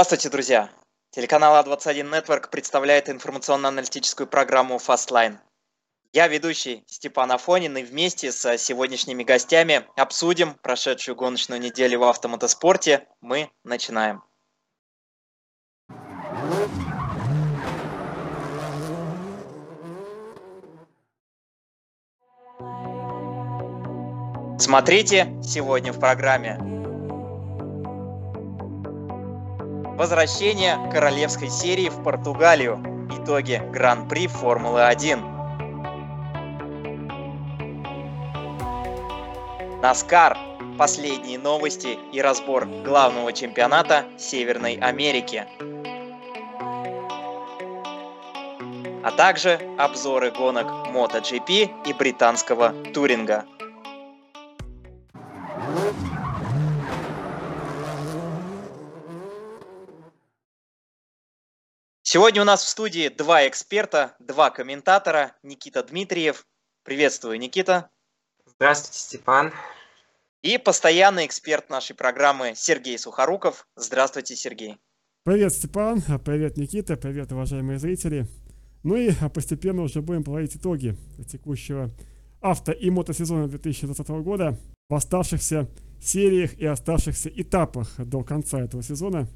Здравствуйте, друзья! Телеканал А21 Network представляет информационно-аналитическую программу Fastline. Я ведущий Степан Афонин и вместе с сегодняшними гостями обсудим прошедшую гоночную неделю в автомотоспорте. Мы начинаем. Смотрите сегодня в программе. Возвращение королевской серии в Португалию. Итоги Гран-при Формулы-1. Наскар. Последние новости и разбор главного чемпионата Северной Америки. А также обзоры гонок MotoGP и британского туринга. Сегодня у нас в студии два эксперта, два комментатора. Никита Дмитриев. Приветствую, Никита. Здравствуйте, Степан. И постоянный эксперт нашей программы Сергей Сухоруков. Здравствуйте, Сергей. Привет, Степан. Привет, Никита. Привет, уважаемые зрители. Ну и постепенно уже будем подводить итоги текущего авто- и мотосезона 2020 года в оставшихся сериях и оставшихся этапах до конца этого сезона.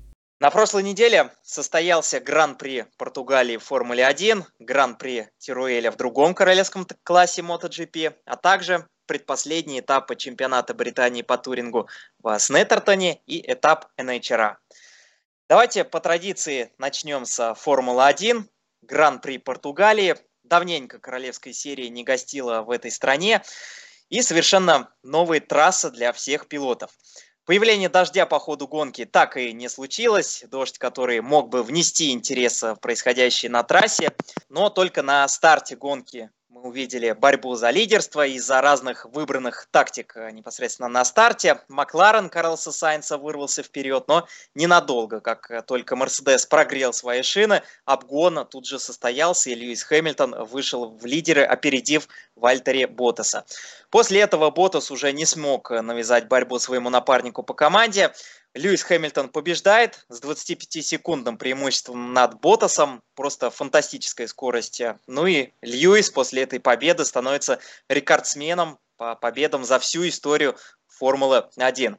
На прошлой неделе состоялся Гран-при Португалии в Формуле 1, Гран-при Тируэля в другом королевском классе MotoGP, а также предпоследние этапы чемпионата Британии по турингу в Снеттертоне и этап NHRA. Давайте по традиции начнем с Формулы 1, Гран-при Португалии. Давненько королевской серии не гостила в этой стране и совершенно новые трассы для всех пилотов. Появление дождя по ходу гонки так и не случилось. Дождь, который мог бы внести интерес в происходящее на трассе, но только на старте гонки увидели борьбу за лидерство из-за разных выбранных тактик э, непосредственно на старте. Макларен Карлса Сайнса вырвался вперед, но ненадолго, как э, только Мерседес прогрел свои шины, обгон тут же состоялся, и Льюис Хэмилтон вышел в лидеры, опередив Вальтери Ботаса. После этого Ботас уже не смог э, навязать борьбу своему напарнику по команде. Льюис Хэмилтон побеждает с 25-секундным преимуществом над Ботасом. Просто фантастическая скорость. Ну и Льюис после этой победы становится рекордсменом по победам за всю историю Формулы-1.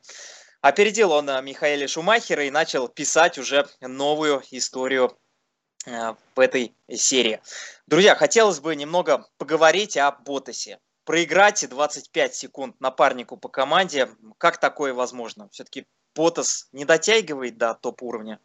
Опередил он э, Михаэля Шумахера и начал писать уже новую историю э, в этой серии. Друзья, хотелось бы немного поговорить о Ботасе. Проиграть 25 секунд напарнику по команде, как такое возможно? Все-таки Ботас не дотягивает до топ-уровня?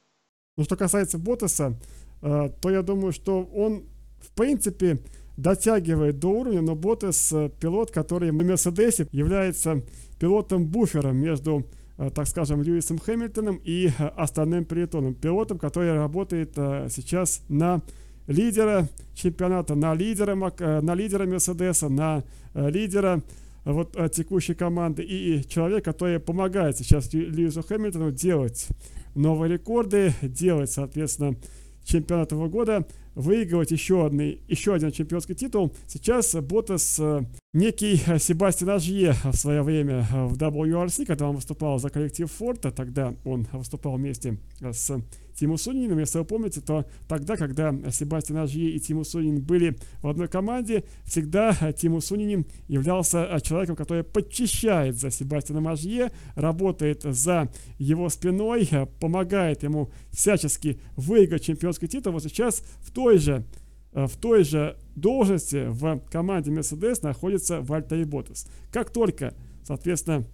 Ну, что касается Ботаса, э, то я думаю, что он, в принципе, дотягивает до уровня, но Ботас э, пилот, который на Мерседесе является пилотом-буфером между, э, так скажем, Льюисом Хэмилтоном и остальным пилотом. Пилотом, который работает сейчас на лидера чемпионата, на лидера, на лидера Мерседеса, на лидера вот текущей команды и человек, который помогает сейчас Льюису Хэмилтону делать новые рекорды, делать, соответственно, чемпионат этого года выигрывать еще, один еще один чемпионский титул. Сейчас Ботас, э, некий Себастьян Ажье в свое время в WRC, когда он выступал за коллектив Форта, тогда он выступал вместе с Тиму Суниным. Если вы помните, то тогда, когда Себастьян Ажье и Тиму Сунин были в одной команде, всегда Тиму Сунинин являлся человеком, который подчищает за Себастьяном Ажье, работает за его спиной, помогает ему всячески выиграть чемпионский титул. Вот сейчас в той же в той же должности в команде Mercedes находится Вальтери Ботас. Как только, соответственно,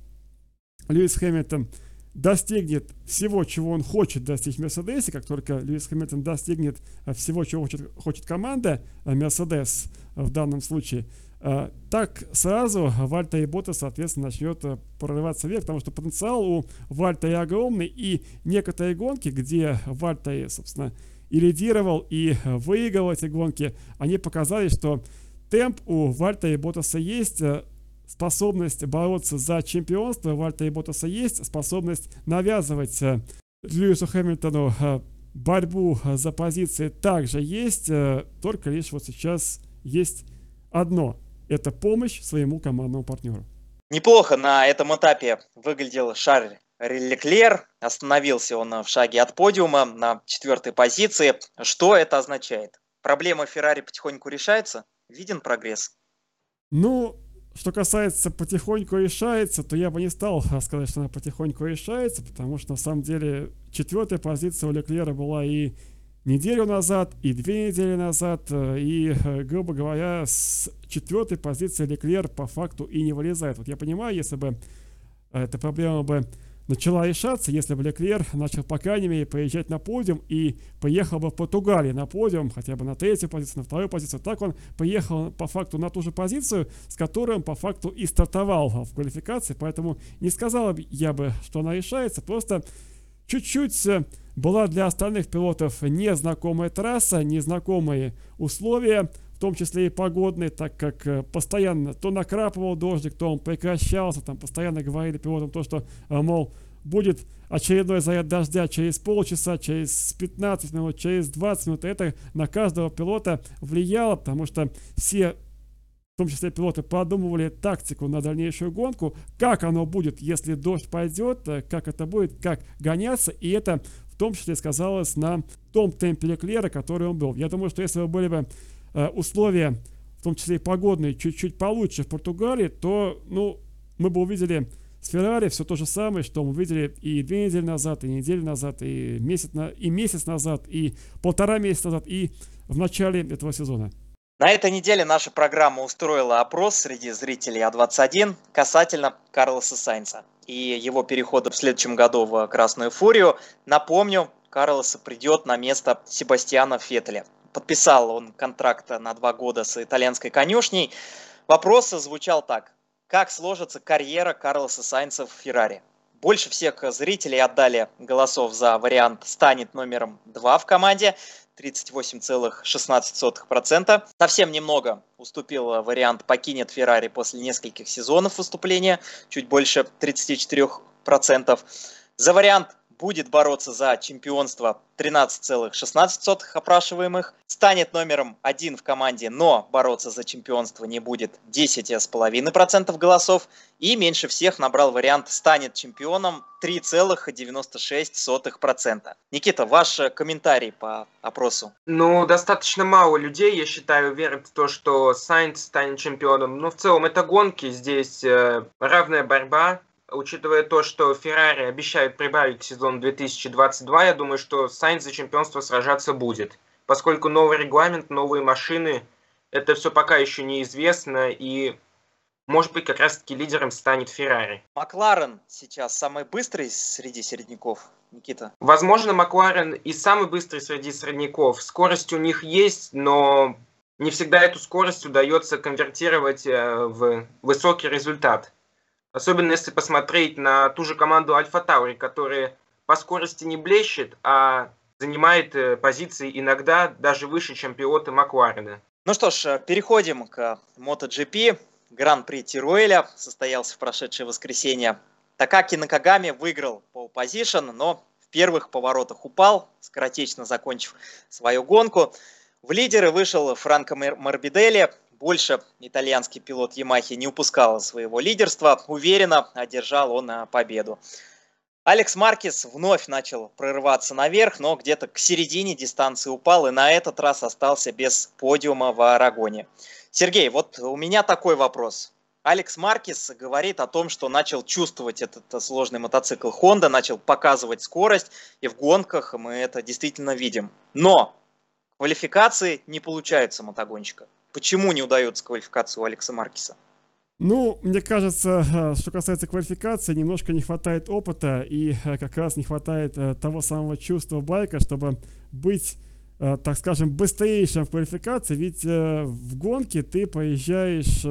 Льюис Хэмилтон достигнет всего, чего он хочет достичь в Мерседесе, как только Льюис Хэмилтон достигнет э, всего, чего хочет, хочет команда Мерседес э, в данном случае, э, так сразу Вальта и Бота, соответственно, начнет прорываться вверх, потому что потенциал у Вальта и огромный, и некоторые гонки, где Вальта, и, собственно, и лидировал, и выигрывал эти гонки, они показали, что темп у Вальта и Ботаса есть, способность бороться за чемпионство. У Вальтера Ботаса есть, способность навязывать э, Льюису Хэмилтону э, борьбу за позиции. Также есть, э, только лишь вот сейчас есть одно – это помощь своему командному партнеру. Неплохо. На этом этапе выглядел Шарль Леклер. Остановился он в шаге от подиума на четвертой позиции. Что это означает? Проблема Феррари потихоньку решается? Виден прогресс? Ну, что касается потихоньку решается, то я бы не стал сказать, что она потихоньку решается, потому что на самом деле четвертая позиция у Леклера была и неделю назад, и две недели назад, э, и, э, грубо говоря, с четвертой позиции Леклер по факту и не вылезает. Вот я понимаю, если бы эта проблема бы начала решаться, если бы Леклер начал, по крайней мере, поезжать на подиум и поехал бы в Португалии на подиум, хотя бы на третью позицию, на вторую позицию. Так он поехал по факту на ту же позицию, с которой он по факту и стартовал в квалификации, поэтому не сказал я бы, что она решается, просто чуть-чуть э, была для остальных пилотов незнакомая трасса, незнакомые условия, в том числе и погодные, так как э, постоянно то накрапывал дождик, то он прекращался, там постоянно говорили пилотам то, что, э, мол, будет очередной заряд дождя через полчаса, через 15 минут, через 20 минут. Это на каждого пилота влияло, потому что все в том числе пилоты продумывали тактику на дальнейшую гонку, как оно будет, если дождь пойдет, э, как это будет, как гоняться, и это в том числе сказалось на том темпе Леклера, который он был. Я думаю, что если бы были бы условия, в том числе и погодные, чуть-чуть получше в Португалии, то, ну, мы бы увидели с Феррари все то же самое, что мы видели и две недели назад, и неделю назад, и месяц, на, и месяц назад, и полтора месяца назад, и в начале этого сезона. На этой неделе наша программа устроила опрос среди зрителей А21 касательно Карлоса Сайнца и его перехода в следующем году в Красную Фурию. Напомню, Карлоса придет на место Себастьяна Феттеля. Подписал он контракт на два года с итальянской конюшней. Вопрос звучал так. Как сложится карьера Карлоса Сайнца в Феррари? Больше всех зрителей отдали голосов за вариант «станет номером два в команде». 38,16%. Совсем немного уступил вариант «покинет Феррари» после нескольких сезонов выступления, чуть больше 34%. За вариант будет бороться за чемпионство 13,16 опрашиваемых, станет номером один в команде, но бороться за чемпионство не будет 10,5% голосов, и меньше всех набрал вариант «станет чемпионом» 3,96%. Никита, ваш комментарий по опросу? Ну, достаточно мало людей, я считаю, верят в то, что Сайнц станет чемпионом. Но в целом это гонки, здесь э, равная борьба, учитывая то, что Феррари обещают прибавить к сезону 2022, я думаю, что Сайнс за чемпионство сражаться будет. Поскольку новый регламент, новые машины, это все пока еще неизвестно, и может быть как раз-таки лидером станет Феррари. Макларен сейчас самый быстрый среди середняков, Никита? Возможно, Макларен и самый быстрый среди средняков. Скорость у них есть, но не всегда эту скорость удается конвертировать э, в высокий результат. Особенно если посмотреть на ту же команду Альфа Таури, которая по скорости не блещет, а занимает э, позиции иногда даже выше, чем пилоты Макларена. Ну что ж, э, переходим к MotoGP. Гран-при Тируэля состоялся в прошедшее воскресенье. Такаки Накагами выиграл пол позишн, но в первых поворотах упал, скоротечно закончив свою гонку. В лидеры вышел Франко Морбидели, больше итальянский пилот Ямахи не упускал своего лидерства. Уверенно одержал он победу. Алекс Маркес вновь начал прорываться наверх, но где-то к середине дистанции упал и на этот раз остался без подиума в Арагоне. Сергей, вот у меня такой вопрос. Алекс Маркес говорит о том, что начал чувствовать этот сложный мотоцикл Honda, начал показывать скорость, и в гонках мы это действительно видим. Но квалификации не получается мотогонщика. Почему не удается квалификация у Алекса Маркиса? Ну, мне кажется, э, что касается квалификации, немножко не хватает опыта и э, как раз не хватает э, того самого чувства байка, чтобы быть, так скажем, быстрейшим в квалификации. Ведь в гонке ты поезжаешь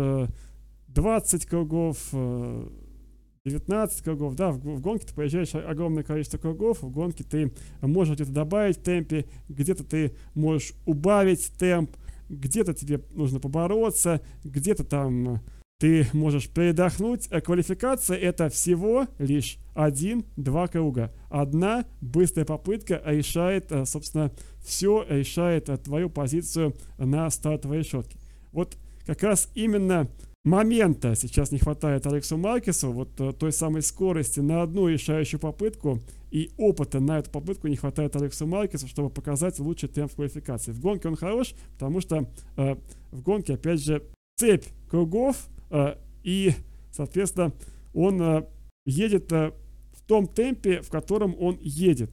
20 кругов, 19 кругов, да, в, гонке ты поезжаешь огромное количество кругов, в гонке ты можешь где-то добавить темпе, где-то ты можешь убавить темп, где-то тебе нужно побороться, где-то там ты можешь передохнуть. А квалификация это всего лишь один-два круга. Одна быстрая попытка решает, э, собственно, все решает э, твою позицию на стартовой решетке. Вот как раз именно момента сейчас не хватает Алексу Маркесу, вот э, той самой скорости на одну решающую попытку и опыта на эту попытку не хватает Алексу Маркесу, чтобы показать лучший темп в квалификации. В гонке он хорош, потому что э, в гонке, опять же, цепь кругов э, и, соответственно, он э, едет э, в том темпе, в котором он едет.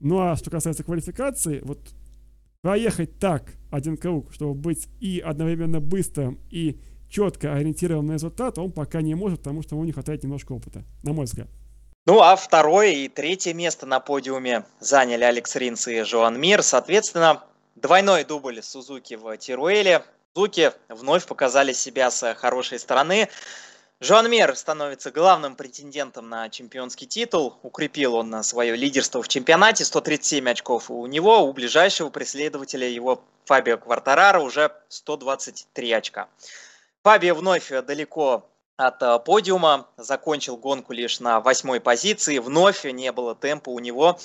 Ну а что касается квалификации, вот проехать так один круг, чтобы быть и одновременно быстрым, и четко ориентирован на результат, он пока не может, потому что ему не хватает немножко опыта, на мой взгляд. Ну а второе и третье место на подиуме заняли Алекс Ринс и Жоан Мир. Соответственно, двойной дубль Сузуки в Тируэле. Сузуки вновь показали себя с хорошей стороны. Жоан Мир становится главным претендентом на чемпионский титул. Укрепил он свое лидерство в чемпионате. 137 очков у него. У ближайшего преследователя его Фабио Квартарара уже 123 очка. Фабио вновь далеко от э, подиума, закончил гонку лишь на восьмой позиции, вновь не было темпа у него.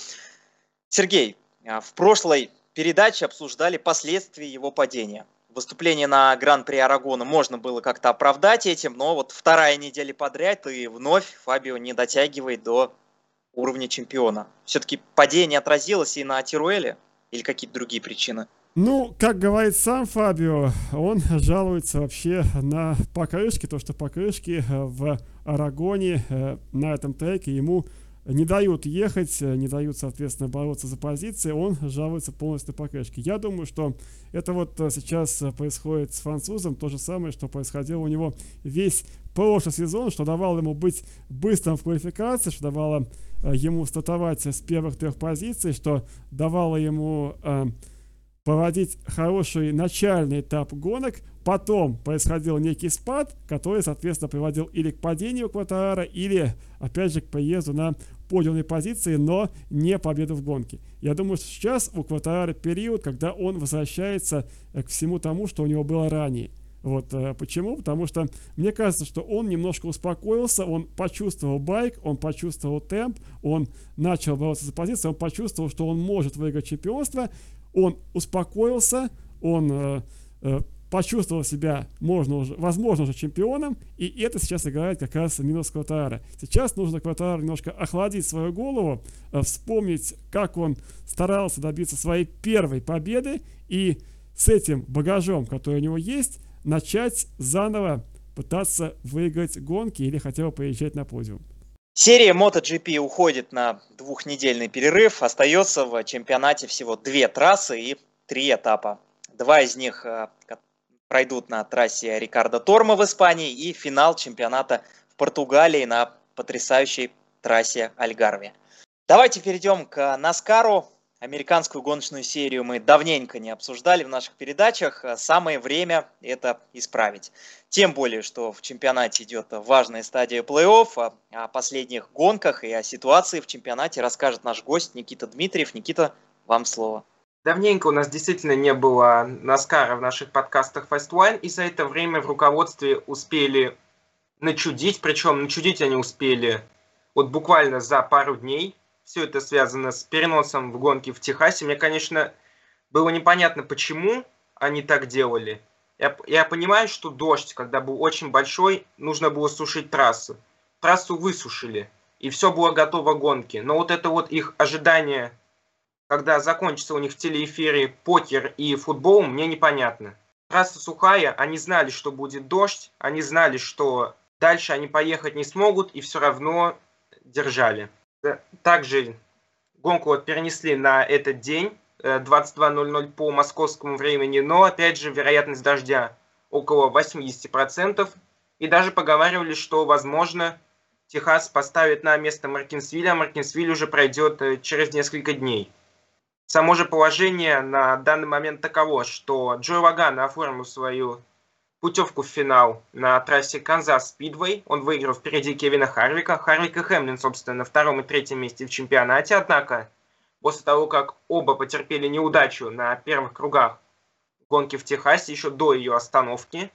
Сергей, э, в прошлой передаче обсуждали последствия его падения. Выступление на Гран-при Арагона можно было как-то оправдать этим, но вот вторая неделя подряд и вновь Фабио не дотягивает до уровня чемпиона. Все-таки падение отразилось и на Тируэле или какие-то другие причины? Ну, как говорит сам Фабио, он жалуется вообще на покрышки, то, что покрышки э, в Арагоне э, на этом треке ему не дают ехать, э, не дают, соответственно, бороться за позиции, он жалуется полностью покрышки. Я думаю, что это вот сейчас происходит с французом, то же самое, что происходило у него весь прошлый сезон, что давало ему быть быстрым в квалификации, что давало ему стартовать с первых трех позиций, что давало ему проводить хороший начальный этап гонок, потом происходил некий спад, который, соответственно, приводил или к падению Кватарара, или, опять же, к приезду на подиумной позиции, но не победу в гонке. Я думаю, что сейчас у Кватарара период, когда он возвращается э, к всему тому, что у него было ранее. Вот э, почему? Потому что мне кажется, что он немножко успокоился, он почувствовал байк, он почувствовал темп, он начал бороться за позицию, он почувствовал, что он может выиграть чемпионство, он успокоился, он э, э, почувствовал себя, можно уже, возможно, уже чемпионом, и это сейчас играет как раз минус Кватара. Сейчас нужно Кватару немножко охладить свою голову, э, вспомнить, как он старался добиться своей первой победы, и с этим багажом, который у него есть, начать заново пытаться выиграть гонки или хотя бы поезжать на подиум. Серия MotoGP уходит на двухнедельный перерыв. Остается в чемпионате всего две трассы и три этапа. Два из них э, пройдут на трассе Рикардо Торма в Испании и финал чемпионата в Португалии на потрясающей трассе Альгарве. Давайте перейдем к Наскару. Американскую гоночную серию мы давненько не обсуждали в наших передачах. Самое время это исправить. Тем более, что в чемпионате идет важная стадия плей-офф. О последних гонках и о ситуации в чемпионате расскажет наш гость Никита Дмитриев. Никита, вам слово. Давненько у нас действительно не было Наскара в наших подкастах Fast и за это время в руководстве успели начудить, причем начудить они успели вот буквально за пару дней все это связано с переносом в гонки в Техасе. Мне, конечно, было непонятно, почему они так делали. Я, я понимаю, что дождь, когда был очень большой, нужно было сушить трассу. Трассу высушили, и все было готово к гонке. Но вот это вот их ожидание, когда закончится у них в телеэфире покер и футбол, мне непонятно. Трасса сухая, они знали, что будет дождь, они знали, что дальше они поехать не смогут, и все равно держали. Также гонку вот перенесли на этот день, 22.00 э, по московскому времени, но опять же вероятность дождя около 80%. И даже поговаривали, что возможно Техас поставит на место Маркинсвилля, а Маркинсвиль уже пройдет э, через несколько дней. Само же положение на данный момент таково, что Джо Ваган оформил свою путевку в финал на трассе Канзас Спидвей. Он выиграл впереди Кевина Харвика. Харвик и Хэмлин, собственно, на втором и третьем месте в чемпионате. Однако, после того, как оба потерпели неудачу на первых кругах гонки в Техасе, еще до ее остановки,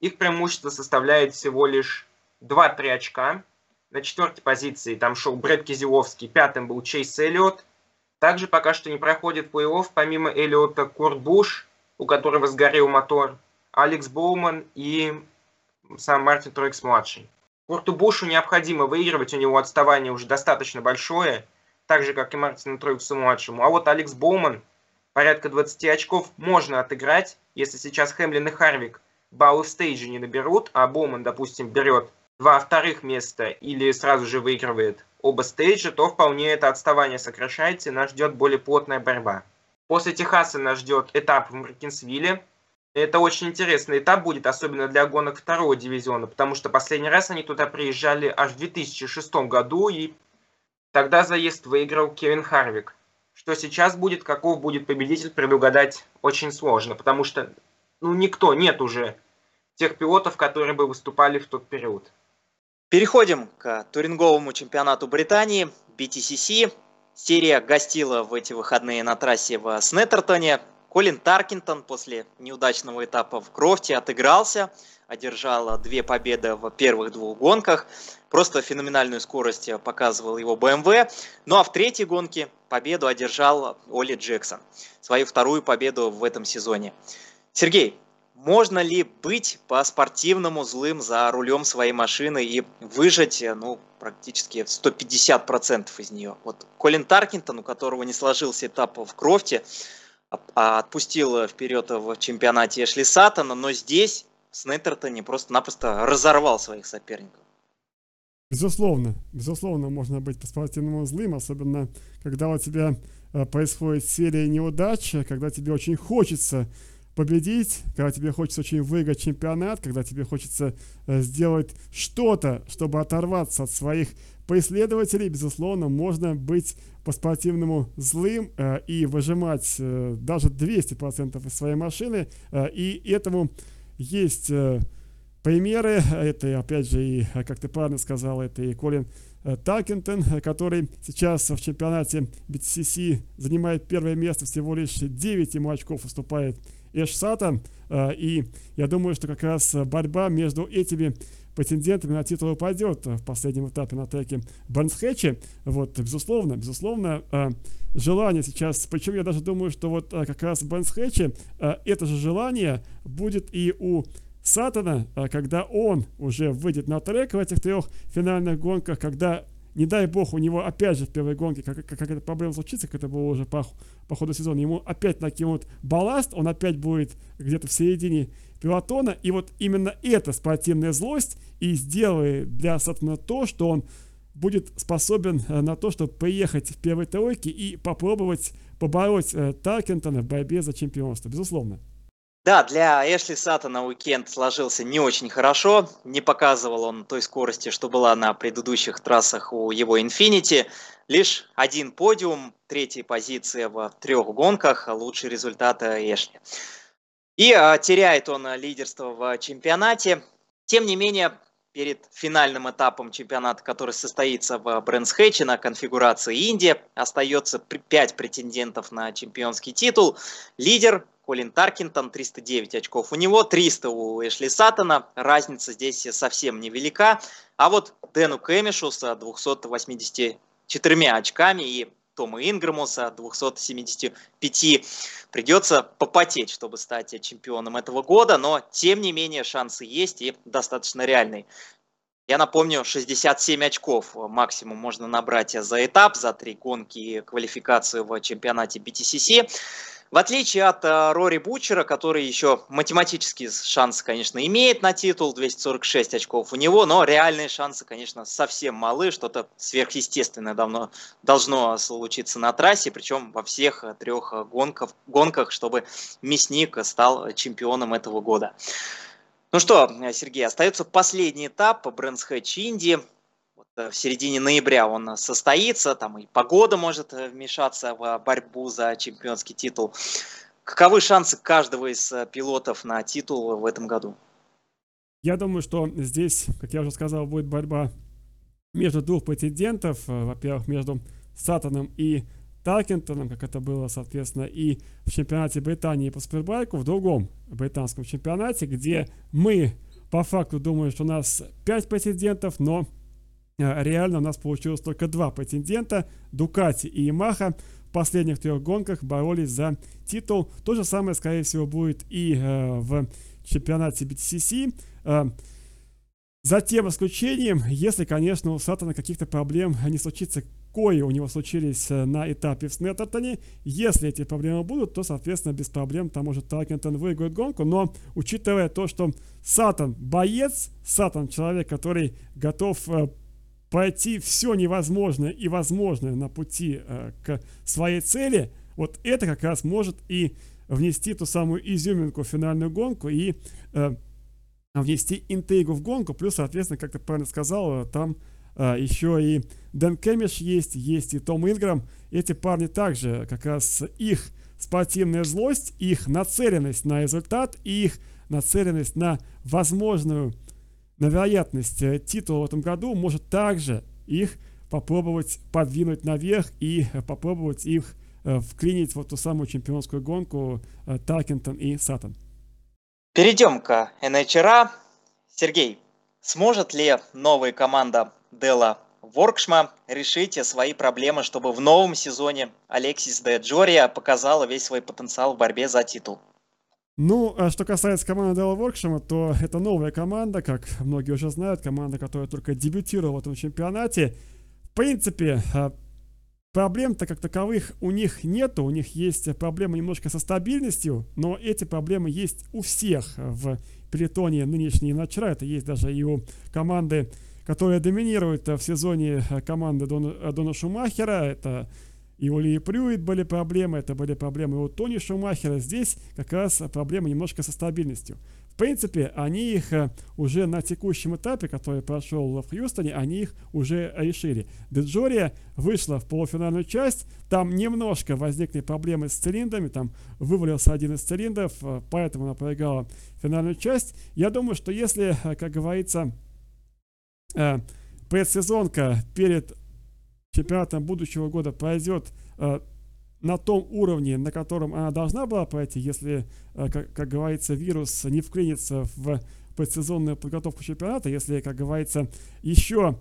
их преимущество составляет всего лишь 2-3 очка. На четвертой позиции там шел Брэд Кизиловский, пятым был Чейз Эллиот. Также пока что не проходит плей-офф, помимо Эллиота, Курт Буш, у которого сгорел мотор – Алекс Боуман и сам Мартин Троикс-младший. Курту Бушу необходимо выигрывать, у него отставание уже достаточно большое, так же, как и Мартину Троиксу-младшему. А вот Алекс Боуман, порядка 20 очков можно отыграть, если сейчас Хэмлин и Харвик баллы в стейдже не наберут, а Боуман, допустим, берет два вторых места или сразу же выигрывает оба стейджа, то вполне это отставание сокращается и нас ждет более плотная борьба. После Техаса нас ждет этап в Маркинсвилле, это очень интересный этап будет, особенно для гонок второго дивизиона, потому что последний раз они туда приезжали аж в 2006 году, и тогда заезд выиграл Кевин Харвик. Что сейчас будет, каков будет победитель, предугадать очень сложно, потому что ну, никто, нет уже тех пилотов, которые бы выступали в тот период. Переходим к туринговому чемпионату Британии, BTCC. Серия гостила в эти выходные на трассе в Снеттертоне. Колин Таркинтон после неудачного этапа в Крофте отыгрался, одержал две победы в первых двух гонках. Просто феноменальную скорость показывал его BMW. Ну а в третьей гонке победу одержал Оли Джексон. Свою вторую победу в этом сезоне. Сергей, можно ли быть по-спортивному злым за рулем своей машины и выжать, ну, практически 150% из нее? Вот Колин Таркинтон, у которого не сложился этап в Крофте, отпустил вперед в чемпионате Эшли Саттона, но здесь Снеттертоне просто-напросто разорвал своих соперников. Безусловно, безусловно, можно быть по-спортивному злым, особенно когда у тебя э, происходит серия неудач, когда тебе очень хочется победить, когда тебе хочется очень выиграть чемпионат, когда тебе хочется э, сделать что-то, чтобы оторваться от своих преследователей, безусловно, можно быть по-спортивному злым э, и выжимать э, даже 200% из своей машины. Э, и этому есть э, примеры. Это, опять же, и, как ты правильно сказал, это и Колин э, Таркинтон, который сейчас в чемпионате BTCC занимает первое место, всего лишь 9 ему очков уступает Эш Сатан. Э, и я думаю, что как раз борьба между этими претендентами на титул упадет в последнем этапе на треке Барнсхэтчи. Вот, безусловно, безусловно, э, желание сейчас, причем я даже думаю, что вот э, как раз в Барнсхэтчи э, это же желание будет и у Сатана, когда он уже выйдет на трек в этих трех финальных гонках, когда не дай бог, у него опять же в первой гонке, как, как, как эта проблема случится, как это было уже по, по ходу сезона, ему опять накинут балласт, он опять будет где-то в середине пилотона, и вот именно эта спортивная злость и сделает для Сатана то, что он будет способен э, на то, чтобы поехать в первой тройке и попробовать побороть э, Таркентона в борьбе за чемпионство, безусловно. Да, для Эшли Саттона уикенд сложился не очень хорошо. Не показывал он той скорости, что была на предыдущих трассах у его Infinity. Лишь один подиум, третья позиция в трех гонках, лучший результат Эшли. И а, теряет он лидерство в чемпионате. Тем не менее, перед финальным этапом чемпионата, который состоится в Брэнсхэтче на конфигурации Индия, остается 5 претендентов на чемпионский титул. Лидер Колин Таркинтон, 309 очков у него, 300 у Эшли Саттона. Разница здесь совсем невелика. А вот Дэну Кэмишу с 284 очками и Тома Инграму с 275 придется попотеть, чтобы стать чемпионом этого года, но тем не менее шансы есть и достаточно реальные. Я напомню, 67 очков максимум можно набрать за этап, за три гонки и квалификацию в чемпионате BTCC. В отличие от э, Рори Бучера, который еще математические шансы, конечно, имеет на титул, 246 очков у него, но реальные шансы, конечно, совсем малы, что-то сверхъестественное давно должно случиться на трассе, причем во всех э, трех э, гонках, гонках, чтобы Мясник стал чемпионом этого года. Ну что, Сергей, остается последний этап Брэнс Хэтч Инди. Э, в середине ноября он состоится, там и погода может э, вмешаться в борьбу за чемпионский титул. Каковы шансы каждого из э, пилотов на титул в этом году? Я думаю, что здесь, как я уже сказал, будет борьба между двух претендентов. Во-первых, между Сатаном и Таркентоном, как это было, соответственно, и в чемпионате Британии по супербайку, в другом британском чемпионате, где мы по факту думаем, что у нас 5 претендентов, но Э, реально у нас получилось только два претендента, Дукати и Ямаха. В последних трех гонках боролись за титул. То же самое, скорее всего, будет и э, в чемпионате BTCC. Э, За тем исключением, если, конечно, у Сатана каких-то проблем не случится, кое у него случились э, на этапе в Снеттертоне. Если эти проблемы будут, то, соответственно, без проблем там может Таркентон выиграть гонку. Но, учитывая то, что Сатан боец, Сатан человек, который готов э, пройти все невозможное и возможное на пути э, к своей цели, вот это как раз может и внести ту самую изюминку в финальную гонку и внести интригу в гонку. Плюс, соответственно, как ты правильно сказал, э, там а, еще и Дэн Кэмиш есть, есть и Том Инграм. Эти парни также, как раз их спортивная злость, их нацеленность на результат и их нацеленность на возможную, на вероятность э, титула в этом году может также их попробовать подвинуть наверх и попробовать их э, вклинить в эту самую чемпионскую гонку Таркентон и Саттон. Перейдем к НХРА. Сергей, сможет ли новая команда Дела Воркшма решить свои проблемы, чтобы в новом сезоне Алексис де Джория показала весь свой потенциал в борьбе за титул? Ну, а что касается команды Дела Воркшема, то это новая команда, как многие уже знают, команда, которая только дебютировала в этом чемпионате. В принципе, а, Проблем-то как таковых у них нету, у них есть проблемы немножко со стабильностью, но эти проблемы есть у всех в перетоне нынешней и вчера. Это есть даже и у команды, которая доминирует в сезоне команды Дона, Дона Шумахера. Это и у Ли Прюит были проблемы, это были проблемы у Тони Шумахера. Здесь как раз проблемы немножко со стабильностью. В принципе, они их э, уже на текущем этапе, который прошел в Хьюстоне, они их уже решили. Деджория вышла в полуфинальную часть, там немножко возникли проблемы с цилиндрами, там вывалился один из цилиндров, э, поэтому она проиграла финальную часть. Я думаю, что если, э, как говорится, предсезонка перед чемпионатом будущего года пройдет на том уровне, на котором она должна была пройти, если, э, как, как говорится, вирус не вклинится в предсезонную подготовку чемпионата, если, как говорится, еще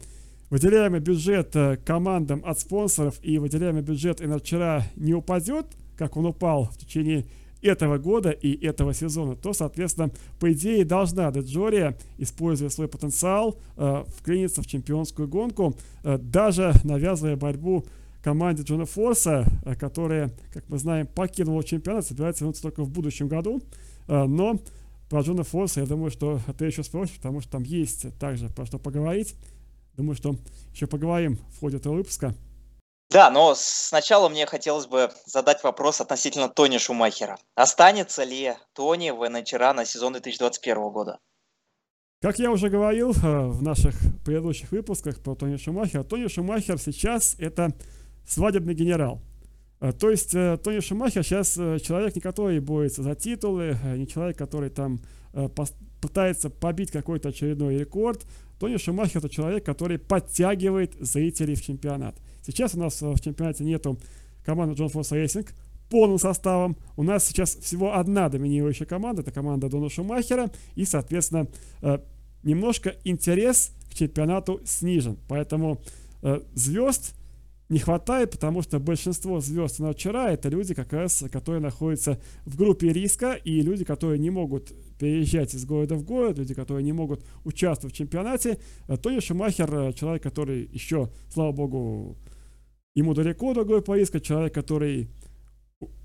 выделяемый бюджет э, командам от спонсоров и выделяемый бюджет НРЧРА не упадет, как он упал в течение этого года и этого сезона, то, соответственно, по идее должна Деджория, используя свой потенциал, э, вклиниться в чемпионскую гонку, э, даже навязывая борьбу команде Джона Форса, э, которая, как мы знаем, покинула чемпионат, собирается вернуться только в будущем году. Э, но про Джона Форса, я думаю, что ты еще спросишь, потому что там есть также про что поговорить. Думаю, что еще поговорим в ходе этого выпуска. Да, но сначала мне хотелось бы задать вопрос относительно Тони Шумахера. Останется ли Тони в НХРА на сезон 2021 года? Как я уже говорил э, в наших предыдущих выпусках про Тони Шумахера, Тони Шумахер сейчас это свадебный генерал. Э, то есть э, Тони Шумахер сейчас человек, не который борется за титулы, не человек, который там пытается побить какой-то очередной рекорд. Тони Шумахер это человек, который подтягивает зрителей в чемпионат. Сейчас у нас в чемпионате нету команды John Force Racing полным составом. У нас сейчас всего одна доминирующая команда, это команда Дона Шумахера, и, соответственно, немножко интерес к чемпионату снижен. Поэтому звезд не хватает, потому что большинство звезд NHRA это люди, как раз, которые находятся в группе риска, и люди, которые не могут переезжать из города в город, люди, которые не могут участвовать в чемпионате. Э, Тони Шумахер, э, человек, который еще, слава богу, ему далеко группы риска, человек, который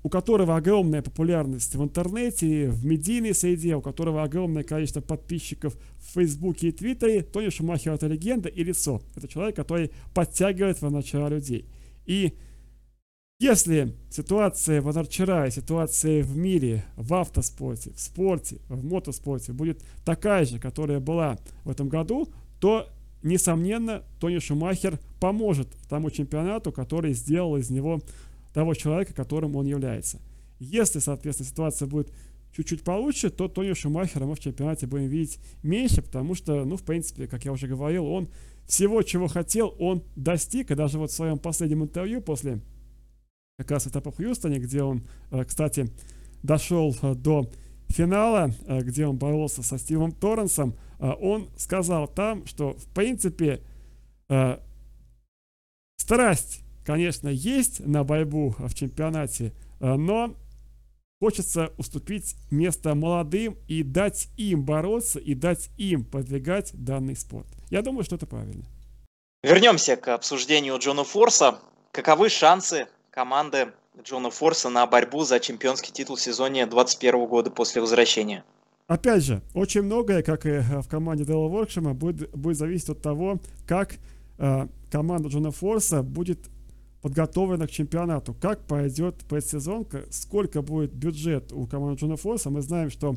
у которого огромная популярность в интернете, в медийной среде, у которого огромное количество подписчиков в Фейсбуке и Твиттере, Тони Шумахер это легенда и лицо. Это человек, который подтягивает в начало людей. И если ситуация в Анарчара ситуация в мире, в автоспорте, в спорте, в мотоспорте будет такая же, которая была в этом году, то, несомненно, Тони Шумахер поможет тому чемпионату, который сделал из него того человека, которым он является. Если, соответственно, ситуация будет чуть-чуть получше, то Тони Шумахера мы в чемпионате будем видеть меньше, потому что, ну, в принципе, как я уже говорил, он всего, чего хотел, он достиг, и даже вот в своем последнем интервью после как раз этапа в Хьюстоне, где он, э, кстати, дошел э, до финала, э, где он боролся со Стивом Торренсом, он сказал там, что, в принципе, страсть конечно, есть на борьбу в чемпионате, э, но хочется уступить место молодым и дать им бороться, и дать им продвигать данный спорт. Я думаю, что это правильно. Вернемся к обсуждению Джона Форса. Каковы шансы команды Джона Форса на борьбу за чемпионский титул в сезоне 2021 года после возвращения? Опять же, очень многое, как и в команде Дела Воркшема, будет, будет зависеть от того, как э, команда Джона Форса будет подготовлена к чемпионату, как пойдет предсезонка, сколько будет бюджет у команды Джона Форса. Мы знаем, что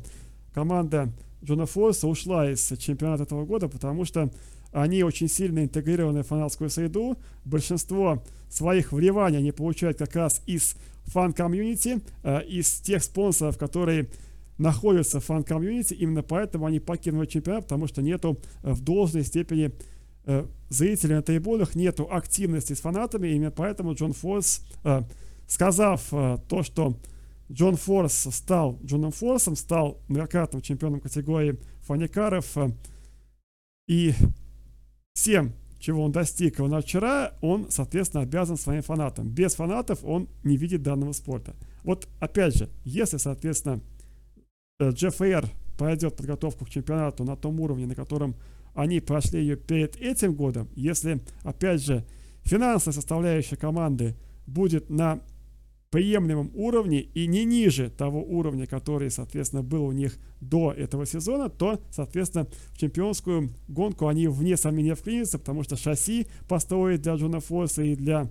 команда Джона Форса ушла из чемпионата этого года, потому что они очень сильно интегрированы в фанатскую среду. Большинство своих вливаний они получают как раз из фан-комьюнити, э, из тех спонсоров, которые находятся в фан-комьюнити. Именно поэтому они покинули чемпионат, потому что нету э, в должной степени э, зрителей на трибунах, нету активности с фанатами. Именно поэтому Джон Форс, сказав то, что Джон Форс стал Джоном Форсом, стал многократным чемпионом категории funny car ов и всем, чего он достиг на вчера, он, соответственно, обязан своим фанатам. Без фанатов он не видит данного спорта. Вот, опять же, если, соответственно, э, Джефф Эйр пройдет подготовку к чемпионату на том уровне, на котором они прошли ее перед этим годом, если, опять же, финансовая составляющая команды будет на приемлемом уровне и не ниже того уровня, который, соответственно, был у них до этого сезона, то, соответственно, в чемпионскую гонку они вне сомнения вклинятся, потому что шасси построить для Джона Форса и для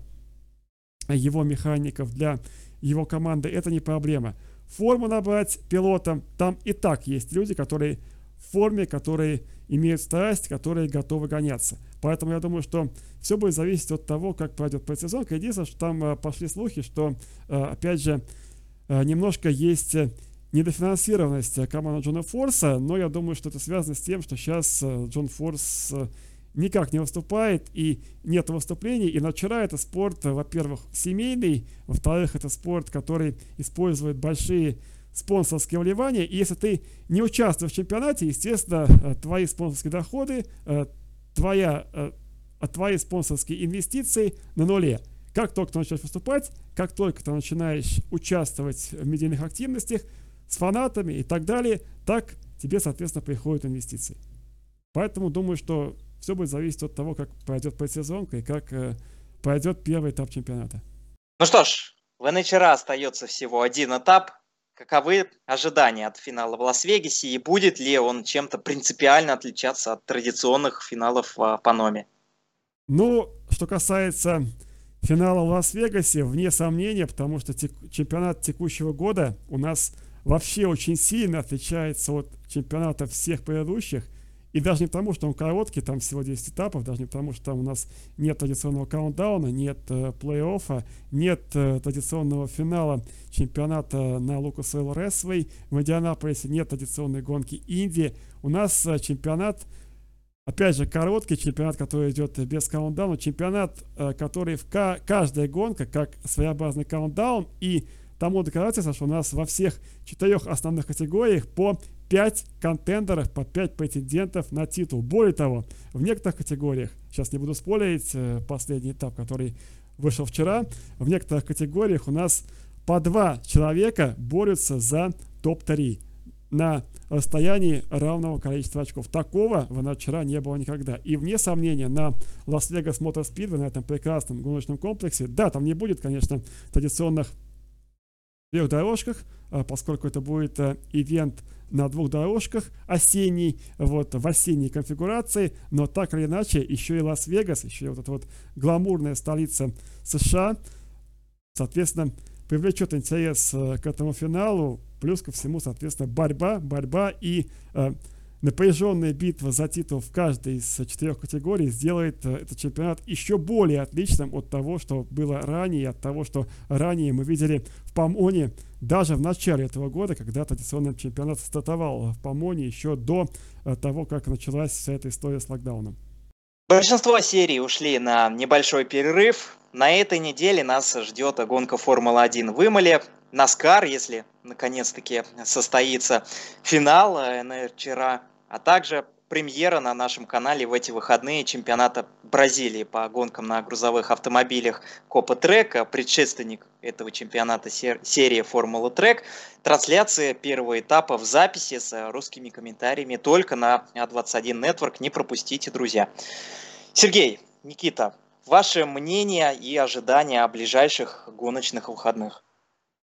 его механиков, для его команды, это не проблема. Форму набрать пилотам, там и так есть люди, которые в форме, которые имеют страсть, которые готовы гоняться. Поэтому я думаю, что все будет зависеть от того, как пройдет предсезонка. Единственное, что там э, пошли слухи, что, э, опять же, э, немножко есть недофинансированность команды Джона Форса, но я думаю, что это связано с тем, что сейчас Джон Форс никак не выступает и нет выступлений. И на вчера это спорт, во-первых, семейный, во-вторых, это спорт, который использует большие спонсорские вливания. И если ты не участвуешь в чемпионате, естественно, твои спонсорские доходы, твоя а твои спонсорские инвестиции на нуле. Как только ты начинаешь выступать, как только ты начинаешь участвовать в медийных активностях с фанатами и так далее, так тебе, соответственно, приходят инвестиции. Поэтому думаю, что все будет зависеть от того, как пройдет предсезонка и как э, пройдет первый этап чемпионата. Ну что ж, в НХР остается всего один этап. Каковы ожидания от финала в Лас-Вегасе и будет ли он чем-то принципиально отличаться от традиционных финалов в Паноме? Ну, что касается финала в Лас-Вегасе, вне сомнения, потому что тек- чемпионат текущего года у нас вообще очень сильно отличается от чемпионата всех предыдущих. И даже не потому, что он короткий, там всего 10 этапов, даже не потому, что там у нас нет традиционного каунтдауна, нет э, плей-оффа, нет э, традиционного финала чемпионата на Лукас Ойл Ресвей в Индианаполисе, нет традиционной гонки Индии. У нас э, чемпионат Опять же, короткий чемпионат, который идет без каунтдауна, чемпионат, э, который в каждая гонка как своеобразный каунтдаун, и тому доказательство, что у нас во всех четырех основных категориях по 5 контендеров, по 5 претендентов на титул. Более того, в некоторых категориях, сейчас не буду спорить, э, последний этап, который вышел вчера, в некоторых категориях у нас по два человека борются за топ-3 на расстоянии равного количества очков. Такого в вчера не было никогда. И вне сомнения на Лас-Вегас Мотор Спидвей, на этом прекрасном гоночном комплексе, да, там не будет, конечно, традиционных трех дорожках, а, поскольку это будет а, ивент на двух дорожках осенний, вот в осенней конфигурации, но так или иначе еще и Лас-Вегас, еще и вот эта вот гламурная столица США, соответственно, привлечет интерес а, к этому финалу, Плюс ко всему, соответственно, борьба, борьба и э, напряженная битва за титул в каждой из четырех категорий сделает э, этот чемпионат еще более отличным от того, что было ранее, от того, что ранее мы видели в Помоне даже в начале этого года, когда традиционный чемпионат стартовал в Помоне еще до э, того, как началась вся эта история с локдауном. Большинство серий ушли на небольшой перерыв. На этой неделе нас ждет гонка Формулы-1 в Имале. Наскар, если наконец-таки состоится финал НР вчера, а также премьера на нашем канале в эти выходные чемпионата Бразилии по гонкам на грузовых автомобилях Копа Трека, предшественник этого чемпионата серии Формула Трек. Трансляция первого этапа в записи с русскими комментариями только на А21 Network. Не пропустите, друзья. Сергей, Никита, ваше мнение и ожидания о ближайших гоночных выходных?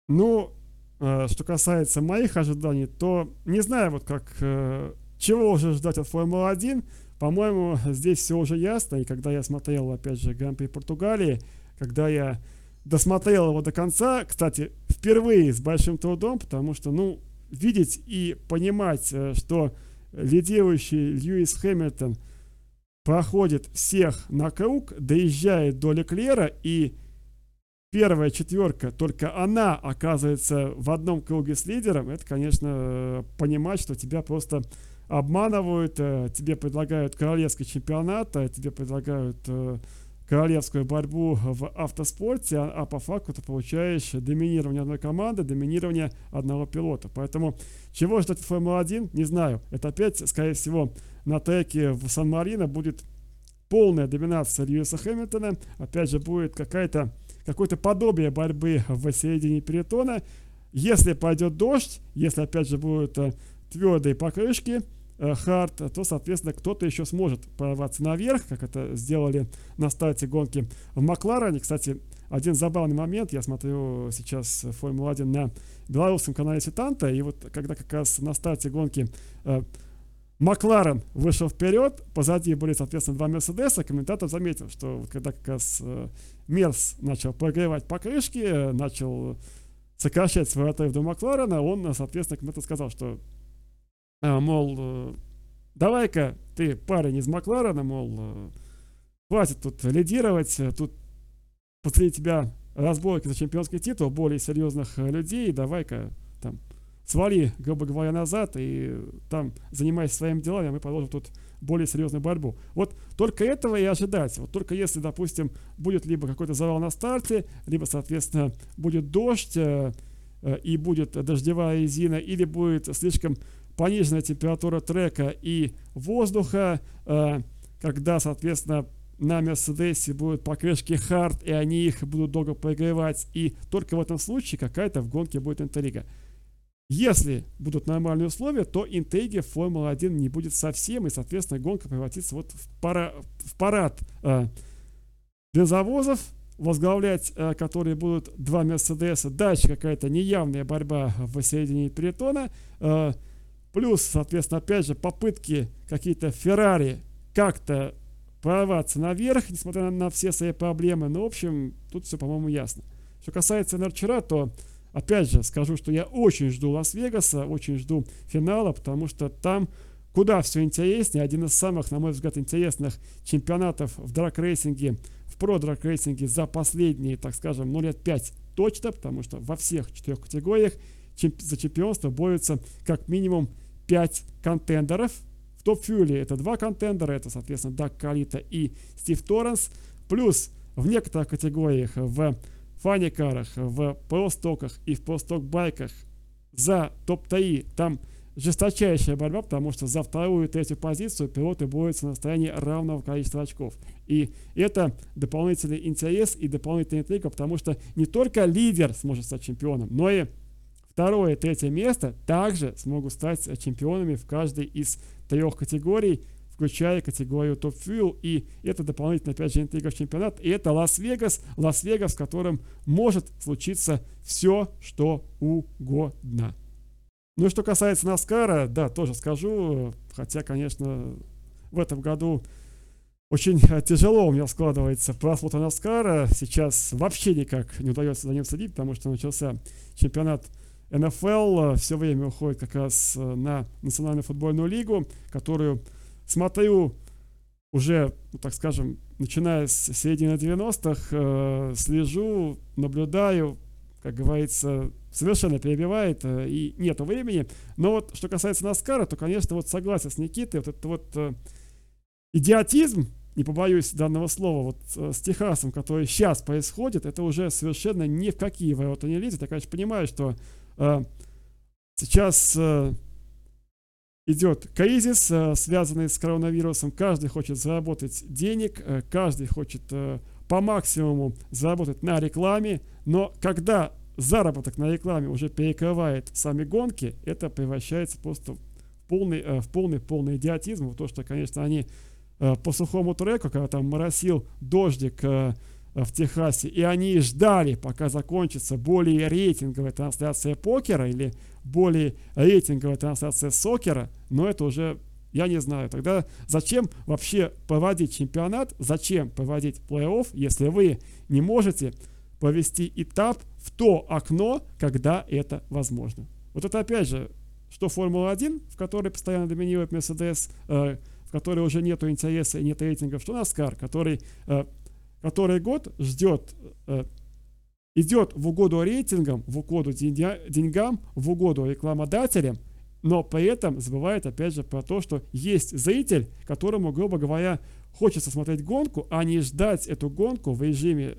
Ну, э, что касается моих ожиданий, то не знаю, вот как э, чего уже ждать от Формулы-1? По-моему, здесь все уже ясно. И когда я смотрел, опять же, Гран-при Португалии, когда я досмотрел его до конца, кстати, впервые с большим трудом, потому что, ну, видеть и понимать, э, что лидирующий Льюис Хэмилтон проходит всех на круг, доезжает до Леклера, и первая четверка, только она оказывается в одном круге с лидером, это, конечно, э, понимать, что тебя просто обманывают, э, тебе предлагают королевский чемпионат, э, тебе предлагают э, королевскую борьбу в автоспорте, а, а по факту ты получаешь доминирование одной команды, доминирование одного пилота. Поэтому чего ждать в Формуле-1, не знаю. Это опять, скорее всего, на треке в Сан-Марино будет полная доминация Льюиса Хэмилтона. Опять же, будет какая-то какое-то подобие борьбы в середине перетона. Если пойдет дождь, если опять же будут твердые покрышки, э, то, соответственно, кто-то еще сможет прорваться наверх, как это сделали на старте гонки в Макларене. Кстати, один забавный момент, я смотрю сейчас Формулу-1 на белорусском канале Сетанта, и вот когда как раз на старте гонки э, Макларен вышел вперед, позади были, соответственно, два Мерседеса, комментатор заметил, что вот когда как раз э, Мерс начал прогревать покрышки, э, начал сокращать свой отрыв до Макларена, он, соответственно, комментатор сказал, что мол, э, давай-ка ты парень из Макларена, мол, э, хватит тут лидировать, э, тут после тебя разборки за чемпионский титул более серьезных людей, давай-ка там свали, грубо говоря, назад и там занимайся своими делами, а мы продолжим тут более серьезную борьбу. Вот только этого и ожидать. Вот только если, допустим, будет либо какой-то завал на старте, либо, соответственно, будет дождь и будет дождевая резина, или будет слишком пониженная температура трека и воздуха, э, когда, соответственно, на Мерседесе будут покрышки хард, и они их будут долго прогревать, и только в этом случае какая-то в гонке будет интрига. Если будут нормальные условия, то интриги в Формуле-1 не будет совсем, и, соответственно, гонка превратится вот в, пара, в парад э, бензовозов, возглавлять э, которые будут два Мерседеса. Дальше какая-то неявная борьба в середине перетона. Э, Плюс, соответственно, опять же, попытки какие-то Феррари как-то прорваться наверх, несмотря на все свои проблемы. Ну, в общем, тут все, по-моему, ясно. Что касается Нерчера, то, опять же, скажу, что я очень жду Лас-Вегаса, очень жду финала, потому что там куда все интереснее. Один из самых, на мой взгляд, интересных чемпионатов в драг-рейсинге, в про-драг-рейсинге за последние, так скажем, ну, лет 5 точно, потому что во всех четырех категориях за чемпионство борются как минимум 5 контендеров. В топ-фьюле это два контендера, это, соответственно, Дак Калита и Стив Торренс. Плюс в некоторых категориях, в фаникарах, в простоках и в просток-байках за топ-3 там жесточайшая борьба, потому что за вторую и третью позицию пилоты борются на расстоянии равного количества очков. И это дополнительный интерес и дополнительная интрига, потому что не только лидер сможет стать чемпионом, но и Второе и третье место также смогут стать чемпионами в каждой из трех категорий, включая категорию Top Fuel. И это дополнительно, опять же, интрига в чемпионат. И это Лас-Вегас, Лас-Вегас, в котором может случиться все, что угодно. Ну и что касается Наскара, да, тоже скажу, хотя, конечно, в этом году очень тяжело у меня складывается просмотр Наскара. Сейчас вообще никак не удается за ним следить, потому что начался чемпионат НФЛ все время уходит как раз э, на Национальную футбольную лигу, которую смотрю уже, ну, так скажем, начиная с середины 90-х, э, слежу, наблюдаю, как говорится, совершенно перебивает э, и нету времени. Но вот что касается Наскара, то, конечно, вот согласен с Никитой, вот этот вот э, идиотизм, не побоюсь данного слова, вот э, с Техасом, который сейчас происходит, это уже совершенно ни в какие ворота не лезет. Я, конечно, понимаю, что Э, сейчас э, идет кризис, э, связанный с коронавирусом. Каждый хочет заработать денег, каждый хочет по максимуму заработать на рекламе. Но когда заработок на рекламе уже перекрывает сами гонки, это превращается просто в полный, в полный, полный идиотизм. То, что, конечно, они по сухому треку, когда там моросил дождик в Техасе, и они ждали, пока закончится более рейтинговая трансляция покера или более рейтинговая трансляция сокера, но это уже, я не знаю, тогда зачем вообще проводить чемпионат, зачем проводить плей-офф, если вы не можете провести этап в то окно, когда это возможно. Вот это опять же, что Формула-1, в которой постоянно доминирует Мерседес, э, в которой уже нет интереса и нет рейтингов, что Наскар, который э, который год ждет, э, идет в угоду рейтингам, в угоду деньгам, в угоду рекламодателям, но при этом забывает опять же про то, что есть зритель, которому, грубо говоря, хочется смотреть гонку, а не ждать эту гонку в режиме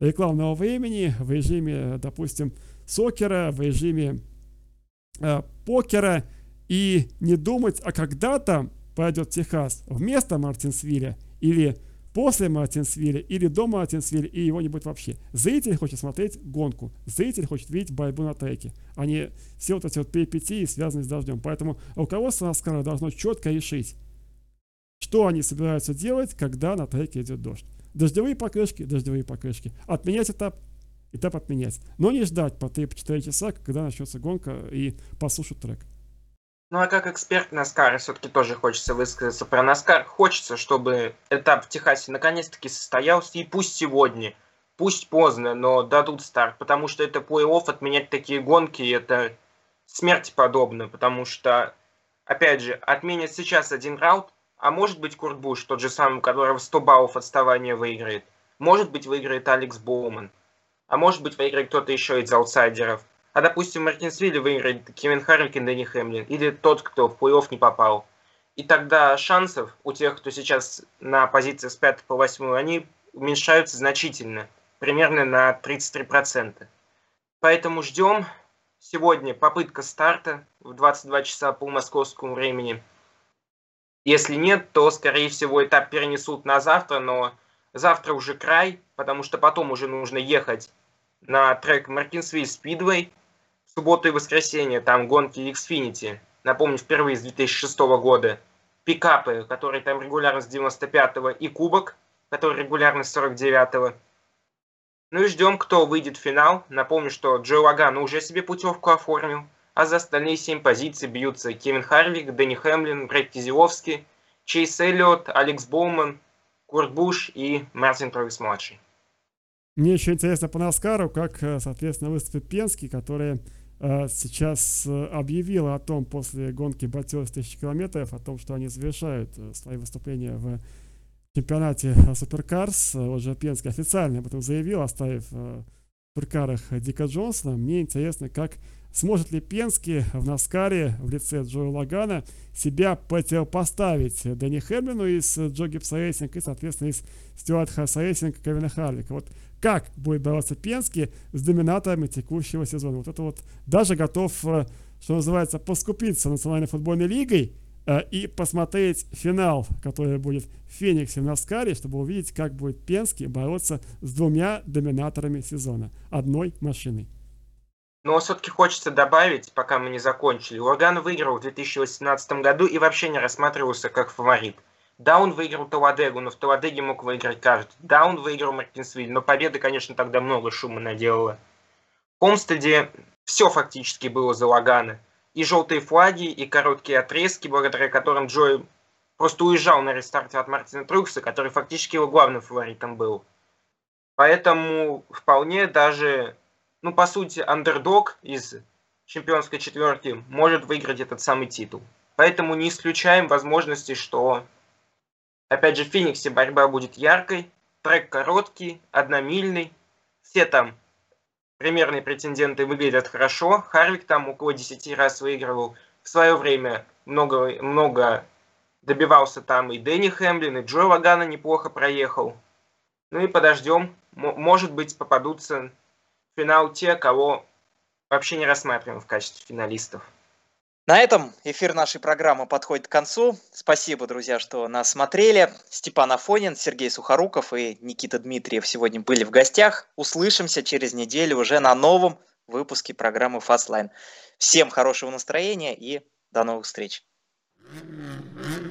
рекламного времени, в режиме, допустим, сокера, в режиме э, покера и не думать, а когда там пойдет Техас вместо Мартинсвилля или после Мартинсвилля или до Мартинсвилля, и его не будет вообще. Зритель хочет смотреть гонку, зритель хочет видеть борьбу на треке, а не все вот эти вот перипетии, связанные с дождем. Поэтому руководство Наскара должно четко решить, что они собираются делать, когда на треке идет дождь. Дождевые покрышки, дождевые покрышки. Отменять этап, этап отменять. Но не ждать по 3-4 часа, когда начнется гонка и послушать трек. Ну а как эксперт Наскара все-таки тоже хочется высказаться про Наскар. Хочется, чтобы этап в Техасе наконец-таки состоялся, и пусть сегодня, пусть поздно, но дадут старт, потому что это плей-офф, отменять такие гонки, это смерти подобно, потому что, опять же, отменят сейчас один раунд, а может быть Курт Буш, тот же самый, у которого 100 баллов отставания выиграет. Может быть выиграет Алекс Боуман. А может быть выиграет кто-то еще из аутсайдеров – а, допустим, Мартинсвилли выиграет Кевин Харрикен, Дэнни Хэмлин, или тот, кто в плей-офф не попал. И тогда шансов у тех, кто сейчас на позиции с 5 по 8, они уменьшаются значительно, примерно на 33%. Поэтому ждем. Сегодня попытка старта в 22 часа по московскому времени. Если нет, то, скорее всего, этап перенесут на завтра, но завтра уже край, потому что потом уже нужно ехать на трек Мартинсвилл Спидвей, субботу и воскресенье, там гонки Xfinity, напомню, впервые с 2006 года, пикапы, которые там регулярно с 95-го, и кубок, который регулярно с 49-го. Ну и ждем, кто выйдет в финал. Напомню, что Джо Лаган уже себе путевку оформил, а за остальные семь позиций бьются Кевин Харвик, Дэнни Хэмлин, Брэд Кизиловский, Чейз Эллиот, Алекс Боуман, Курт Буш и Мартин Тровис-младший. Мне еще интересно по Наскару, как, э, соответственно, выступит Пенский, который сейчас э, объявила о том, после гонки Батиос 1000 километров, о том, что они завершают э, свои выступления в чемпионате Supercars. Уже Пенский официально об этом заявил, оставив в Суперкарах Дика Джонсона. Мне интересно, как сможет ли Пенский в Наскаре в лице Джоя Логано себя противопоставить Дэнни Хэмлину из Джо Гибса Racing и, соответственно, из Stewart-Haas Racing Кевина Харвика. Вот как будет бороться Пенский с доминаторами текущего сезона. Вот это вот даже готов, э, что называется, поступиться Национальной футбольной лигой э, и посмотреть финал, который будет в Фениксе в Наскаре, чтобы увидеть, как будет Пенский бороться с двумя доминаторами сезона, одной машиной. Но все-таки хочется добавить, пока мы не закончили. Лаган выиграл в 2018 году и вообще не рассматривался как фаворит. Да, он выиграл Таладегу, но в Таладеге мог выиграть каждый. Да, он выиграл Мартинсвиль, но победа, конечно, тогда много шума наделала. В Хомстеде все фактически было за Лагана. И желтые флаги, и короткие отрезки, благодаря которым Джой просто уезжал на рестарте от Мартина Трукса, который фактически его главным фаворитом был. Поэтому вполне даже, ну, по сути, андердог из чемпионской четверки может выиграть этот самый титул. Поэтому не исключаем возможности, что Опять же, в Фениксе борьба будет яркой, трек короткий, одномильный. Все там примерные претенденты выглядят хорошо. Харвик там около 10 раз выигрывал. В свое время много, много добивался там и Дэнни Хэмлин, и Джо Лагана неплохо проехал. Ну и подождем. Может быть, попадутся в финал те, кого вообще не рассматриваем в качестве финалистов. На этом эфир нашей программы подходит к концу. Спасибо, друзья, что нас смотрели. Степан Афонин, Сергей Сухоруков и Никита Дмитриев сегодня были в гостях. Услышимся через неделю уже на новом выпуске программы Fastline. Всем хорошего настроения и до новых встреч. Mm-hmm.